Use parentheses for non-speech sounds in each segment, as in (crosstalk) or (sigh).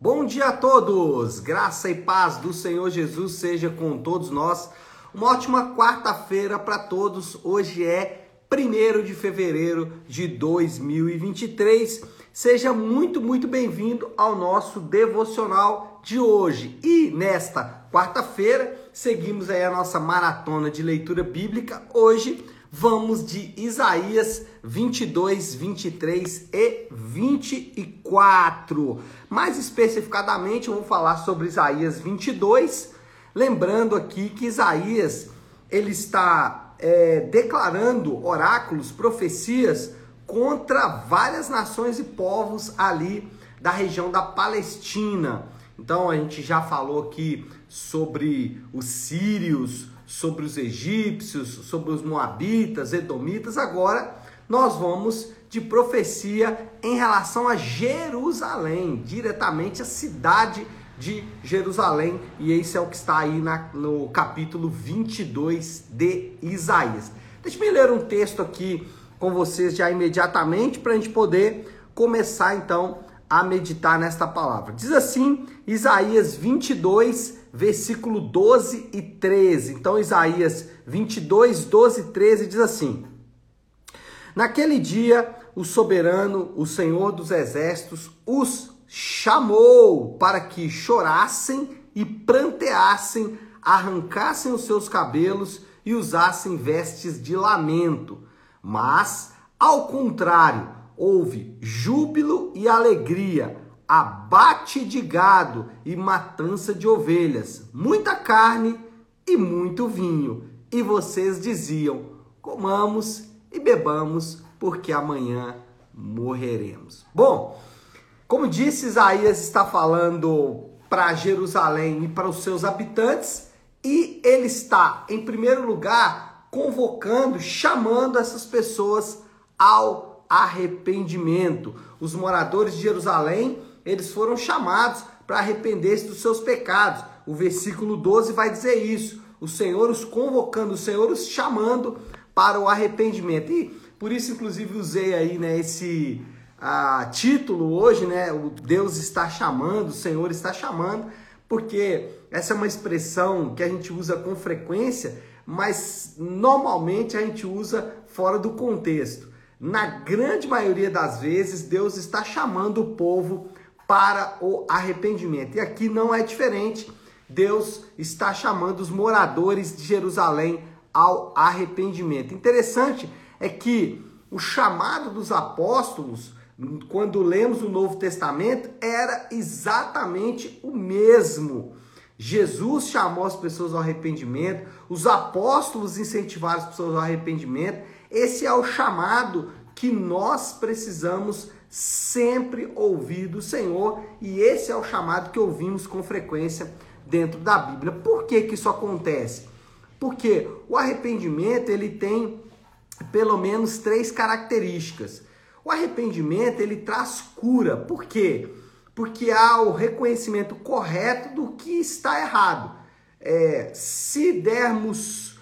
Bom dia a todos! Graça e paz do Senhor Jesus seja com todos nós. Uma ótima quarta-feira para todos. Hoje é 1 de fevereiro de 2023. Seja muito, muito bem-vindo ao nosso devocional de hoje. E nesta quarta-feira, seguimos aí a nossa maratona de leitura bíblica. Hoje vamos de Isaías 22, 23 e 24. Mais especificadamente, vou falar sobre Isaías 22, lembrando aqui que Isaías ele está é, declarando oráculos, profecias contra várias nações e povos ali da região da Palestina. Então a gente já falou aqui sobre os sírios, sobre os egípcios, sobre os moabitas, edomitas. Agora nós vamos de profecia em relação a Jerusalém, diretamente a cidade de Jerusalém, e esse é o que está aí na, no capítulo 22 de Isaías. Deixa eu ler um texto aqui com vocês já imediatamente para a gente poder começar então a meditar nesta palavra. Diz assim, Isaías 22, versículo 12 e 13. Então, Isaías 22, 12 e 13 diz assim: Naquele dia, o soberano, o Senhor dos exércitos, os chamou para que chorassem e pranteassem, arrancassem os seus cabelos e usassem vestes de lamento. Mas, ao contrário, houve júbilo e alegria, abate de gado e matança de ovelhas, muita carne e muito vinho. E vocês diziam: comamos e bebamos, porque amanhã morreremos. Bom, como disse, Isaías está falando para Jerusalém e para os seus habitantes, e ele está, em primeiro lugar, convocando, chamando essas pessoas ao arrependimento. Os moradores de Jerusalém, eles foram chamados para arrepender-se dos seus pecados. O versículo 12 vai dizer isso. O Senhor os convocando, o Senhor os chamando para o arrependimento. E por isso, inclusive, usei aí né, esse título hoje, né? O Deus está chamando, o Senhor está chamando, porque essa é uma expressão que a gente usa com frequência, mas normalmente a gente usa fora do contexto. Na grande maioria das vezes, Deus está chamando o povo para o arrependimento. E aqui não é diferente. Deus está chamando os moradores de Jerusalém ao arrependimento. Interessante é que o chamado dos apóstolos, quando lemos o Novo Testamento, era exatamente o mesmo. Jesus chamou as pessoas ao arrependimento, os apóstolos incentivaram as pessoas ao arrependimento esse é o chamado que nós precisamos sempre ouvir do Senhor e esse é o chamado que ouvimos com frequência dentro da Bíblia. Por que, que isso acontece? Porque o arrependimento ele tem pelo menos três características. O arrependimento ele traz cura. Por quê? Porque há o reconhecimento correto do que está errado. É, se dermos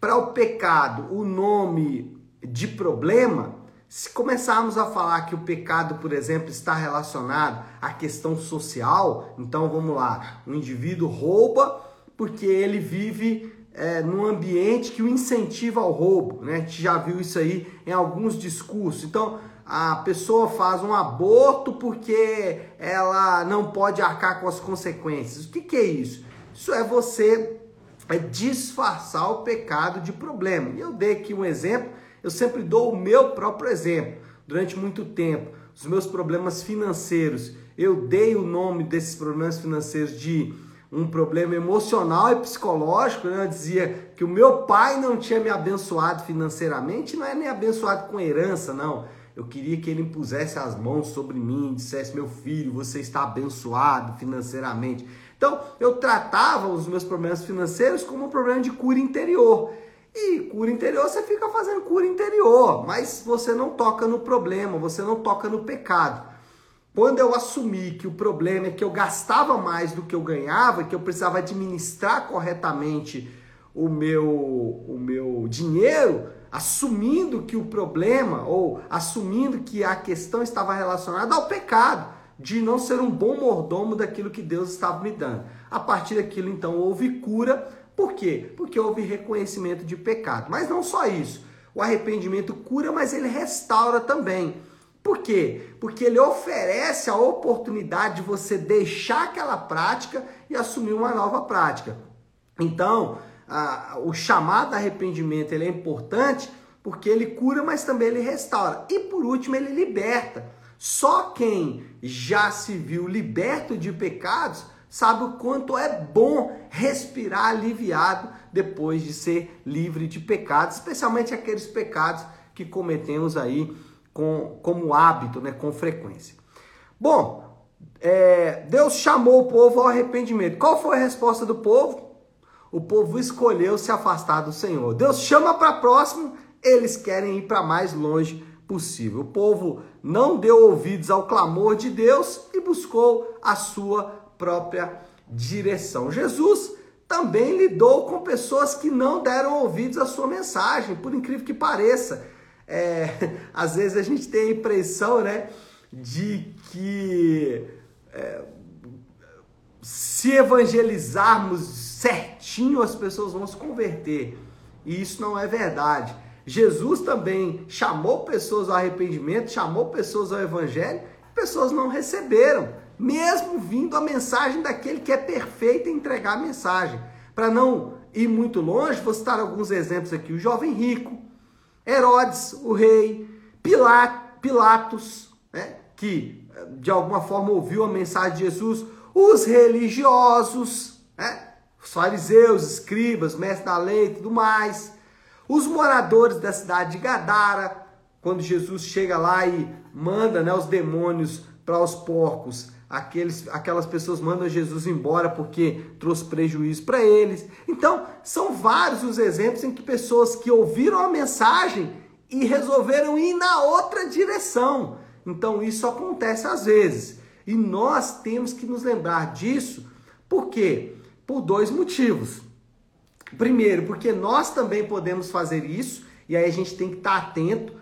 para o pecado o nome de problema, se começarmos a falar que o pecado, por exemplo, está relacionado à questão social, então vamos lá, o indivíduo rouba porque ele vive é, num ambiente que o incentiva ao roubo, né? A gente já viu isso aí em alguns discursos. Então, a pessoa faz um aborto porque ela não pode arcar com as consequências. O que, que é isso? Isso é você é disfarçar o pecado de problema. E eu dei aqui um exemplo, eu sempre dou o meu próprio exemplo. Durante muito tempo, os meus problemas financeiros, eu dei o nome desses problemas financeiros de um problema emocional e psicológico. Né? Eu dizia que o meu pai não tinha me abençoado financeiramente, não é nem abençoado com herança, não. Eu queria que ele impusesse as mãos sobre mim, dissesse: Meu filho, você está abençoado financeiramente. Então, eu tratava os meus problemas financeiros como um problema de cura interior. E cura interior, você fica fazendo cura interior, mas você não toca no problema, você não toca no pecado. Quando eu assumi que o problema é que eu gastava mais do que eu ganhava, que eu precisava administrar corretamente o meu, o meu dinheiro, assumindo que o problema ou assumindo que a questão estava relacionada ao pecado. de não ser um bom mordomo daquilo que Deus estava me dando. A partir daquilo, então, houve cura. Por quê? Porque houve reconhecimento de pecado. Mas não só isso. O arrependimento cura, mas ele restaura também. Por quê? Porque ele oferece a oportunidade de você deixar aquela prática e assumir uma nova prática. Então, a, o chamado arrependimento ele é importante porque ele cura, mas também ele restaura. E por último, ele liberta. Só quem já se viu liberto de pecados sabe o quanto é bom respirar aliviado depois de ser livre de pecados, especialmente aqueles pecados que cometemos aí com, como hábito, né, com frequência. Bom, é, Deus chamou o povo ao arrependimento. Qual foi a resposta do povo? O povo escolheu se afastar do Senhor. Deus chama para próximo, eles querem ir para mais longe possível. O povo não deu ouvidos ao clamor de Deus e buscou a sua própria direção. Jesus também lidou com pessoas que não deram ouvidos à sua mensagem, por incrível que pareça. É, (laughs) às vezes a gente tem a impressão, né, de que é, se evangelizarmos certinho as pessoas vão se converter. E isso não é verdade. Jesus também chamou pessoas ao arrependimento, chamou pessoas ao evangelho, pessoas não receberam, mesmo vindo a mensagem daquele que é perfeito em entregar a mensagem. Para não ir muito longe, vou citar alguns exemplos aqui: o jovem rico, Herodes, o rei, Pilatos, né, que de alguma forma ouviu a mensagem de Jesus, os religiosos, né, os fariseus, escribas, mestres da lei e tudo mais. Os moradores da cidade de Gadara, quando Jesus chega lá e manda né, os demônios para os porcos, aqueles, aquelas pessoas mandam Jesus embora porque trouxe prejuízo para eles. Então, são vários os exemplos em que pessoas que ouviram a mensagem e resolveram ir na outra direção. Então, isso acontece às vezes. E nós temos que nos lembrar disso, por quê? Por dois motivos. Primeiro, porque nós também podemos fazer isso, e aí a gente tem que estar atento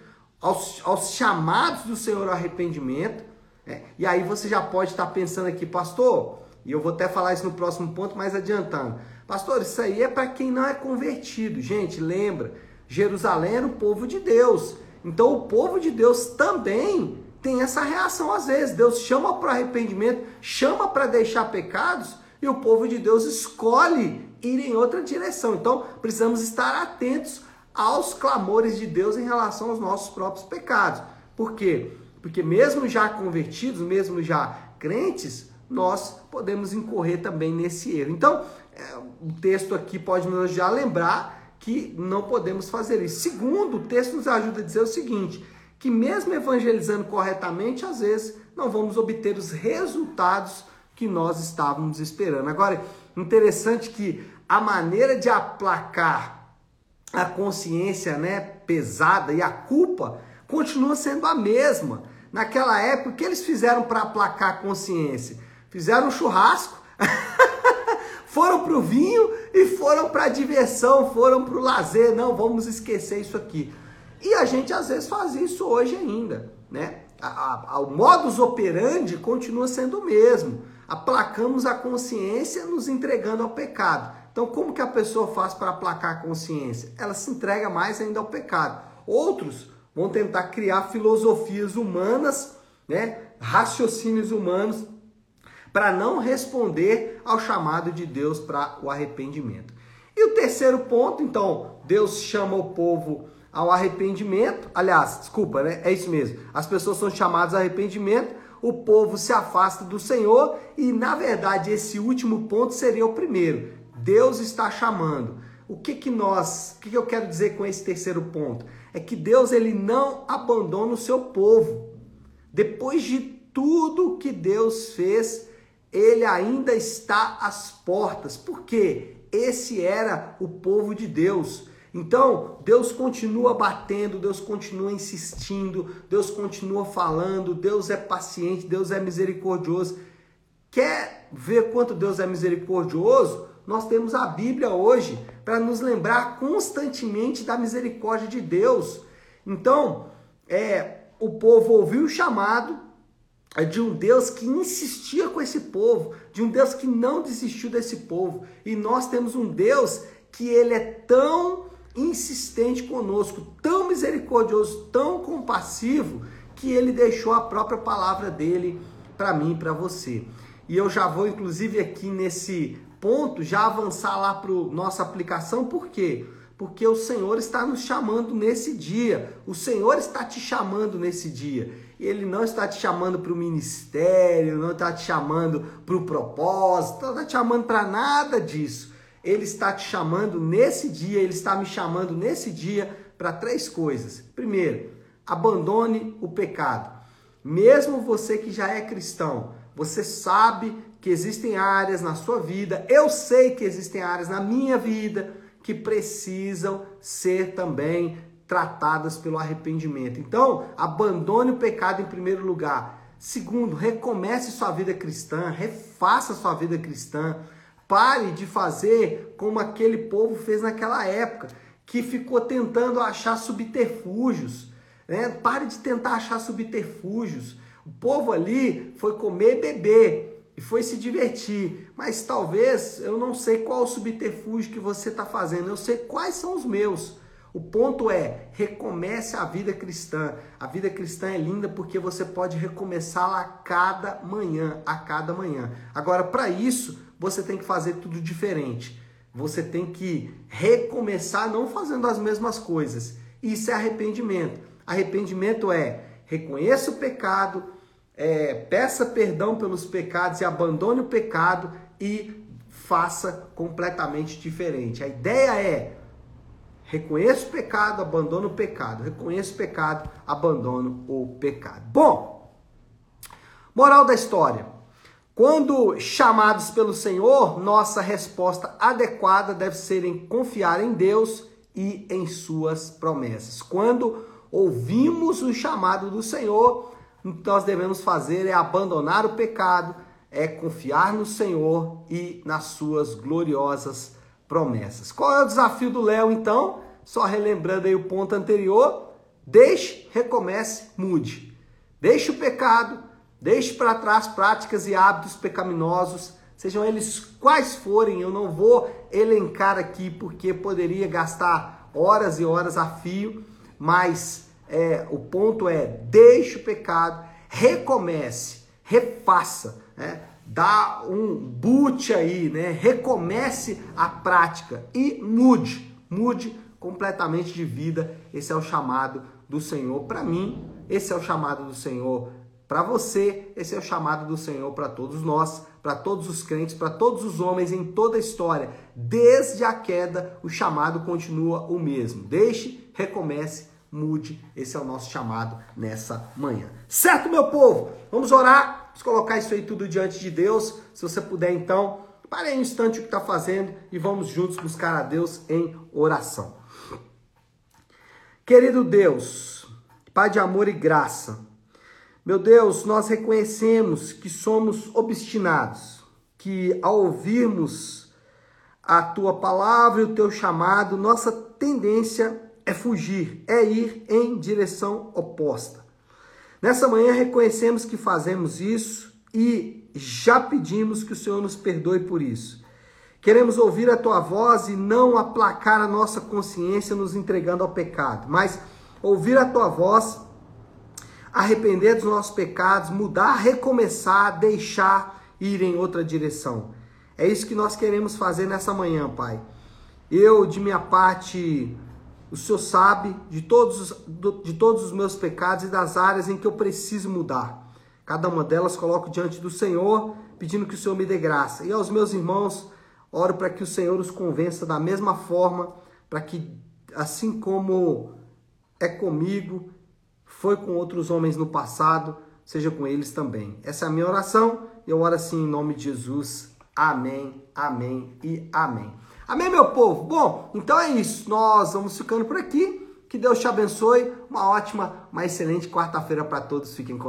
aos, aos chamados do Senhor ao arrependimento. Né? E aí você já pode estar pensando aqui, pastor, e eu vou até falar isso no próximo ponto, mais adiantando. Pastor, isso aí é para quem não é convertido. Gente, lembra, Jerusalém era o povo de Deus. Então o povo de Deus também tem essa reação às vezes. Deus chama para arrependimento, chama para deixar pecados, e o povo de Deus escolhe ir em outra direção. Então, precisamos estar atentos aos clamores de Deus em relação aos nossos próprios pecados. Por quê? Porque mesmo já convertidos, mesmo já crentes, nós podemos incorrer também nesse erro. Então, é, o texto aqui pode nos já lembrar que não podemos fazer isso. Segundo, o texto nos ajuda a dizer o seguinte, que mesmo evangelizando corretamente, às vezes não vamos obter os resultados que nós estávamos esperando. Agora, interessante que a maneira de aplacar a consciência, né, pesada e a culpa continua sendo a mesma. Naquela época, o que eles fizeram para aplacar a consciência? Fizeram um churrasco, (laughs) foram para o vinho e foram para a diversão, foram para o lazer. Não, vamos esquecer isso aqui. E a gente às vezes faz isso hoje ainda, né? A, a, o modus operandi continua sendo o mesmo aplacamos a consciência nos entregando ao pecado. Então, como que a pessoa faz para aplacar a consciência? Ela se entrega mais ainda ao pecado. Outros vão tentar criar filosofias humanas, né, raciocínios humanos, para não responder ao chamado de Deus para o arrependimento. E o terceiro ponto, então, Deus chama o povo ao arrependimento. Aliás, desculpa, né? É isso mesmo. As pessoas são chamadas ao arrependimento o povo se afasta do Senhor e, na verdade, esse último ponto seria o primeiro. Deus está chamando. O que que nós, o que, que eu quero dizer com esse terceiro ponto? É que Deus ele não abandona o seu povo. Depois de tudo que Deus fez, ele ainda está às portas. Porque esse era o povo de Deus. Então, Deus continua batendo, Deus continua insistindo, Deus continua falando, Deus é paciente, Deus é misericordioso. Quer ver quanto Deus é misericordioso? Nós temos a Bíblia hoje para nos lembrar constantemente da misericórdia de Deus. Então, é, o povo ouviu o chamado, de um Deus que insistia com esse povo, de um Deus que não desistiu desse povo. E nós temos um Deus que ele é tão insistente conosco, tão misericordioso, tão compassivo, que ele deixou a própria palavra dele para mim para você. E eu já vou, inclusive, aqui nesse ponto, já avançar lá para nossa aplicação, por quê? Porque o Senhor está nos chamando nesse dia, o Senhor está te chamando nesse dia. Ele não está te chamando para o ministério, não está te chamando para o propósito, não está te chamando para nada disso. Ele está te chamando nesse dia, ele está me chamando nesse dia para três coisas. Primeiro, abandone o pecado. Mesmo você que já é cristão, você sabe que existem áreas na sua vida, eu sei que existem áreas na minha vida que precisam ser também tratadas pelo arrependimento. Então, abandone o pecado em primeiro lugar. Segundo, recomece sua vida cristã, refaça sua vida cristã. Pare de fazer como aquele povo fez naquela época, que ficou tentando achar subterfúgios. Né? Pare de tentar achar subterfúgios. O povo ali foi comer e beber foi se divertir. Mas talvez eu não sei qual subterfúgio que você está fazendo, eu sei quais são os meus. O ponto é, recomece a vida cristã. A vida cristã é linda porque você pode recomeçá-la a cada manhã, a cada manhã. Agora, para isso, você tem que fazer tudo diferente. Você tem que recomeçar não fazendo as mesmas coisas. Isso é arrependimento. Arrependimento é reconheça o pecado, é, peça perdão pelos pecados e abandone o pecado e faça completamente diferente. A ideia é reconheça o pecado, abandone o pecado. Reconheça o pecado, abandono o pecado. Bom, moral da história. Quando chamados pelo Senhor, nossa resposta adequada deve ser em confiar em Deus e em suas promessas. Quando ouvimos o chamado do Senhor, o que nós devemos fazer é abandonar o pecado, é confiar no Senhor e nas suas gloriosas promessas. Qual é o desafio do Léo então? Só relembrando aí o ponto anterior, deixe, recomece, mude. Deixe o pecado, Deixe para trás práticas e hábitos pecaminosos, sejam eles quais forem, eu não vou elencar aqui porque poderia gastar horas e horas a fio, mas é, o ponto é: deixe o pecado, recomece, refaça, né? dá um boot aí, né? recomece a prática e mude, mude completamente de vida. Esse é o chamado do Senhor para mim, esse é o chamado do Senhor para você, esse é o chamado do Senhor para todos nós, para todos os crentes, para todos os homens em toda a história. Desde a queda, o chamado continua o mesmo. Deixe, recomece, mude. Esse é o nosso chamado nessa manhã. Certo, meu povo? Vamos orar, vamos colocar isso aí tudo diante de Deus. Se você puder, então, pare aí um instante o que está fazendo e vamos juntos buscar a Deus em oração. Querido Deus, Pai de amor e graça, meu Deus, nós reconhecemos que somos obstinados, que ao ouvirmos a tua palavra e o teu chamado, nossa tendência é fugir, é ir em direção oposta. Nessa manhã reconhecemos que fazemos isso e já pedimos que o Senhor nos perdoe por isso. Queremos ouvir a tua voz e não aplacar a nossa consciência nos entregando ao pecado, mas ouvir a tua voz arrepender dos nossos pecados, mudar, recomeçar, deixar ir em outra direção. É isso que nós queremos fazer nessa manhã, Pai. Eu, de minha parte, o Senhor sabe de todos, de todos os meus pecados e das áreas em que eu preciso mudar. Cada uma delas coloco diante do Senhor, pedindo que o Senhor me dê graça. E aos meus irmãos, oro para que o Senhor os convença da mesma forma, para que, assim como é comigo, foi com outros homens no passado, seja com eles também. Essa é a minha oração e eu oro assim em nome de Jesus. Amém, amém e amém. Amém, meu povo? Bom, então é isso. Nós vamos ficando por aqui. Que Deus te abençoe. Uma ótima, uma excelente quarta-feira para todos. Fiquem com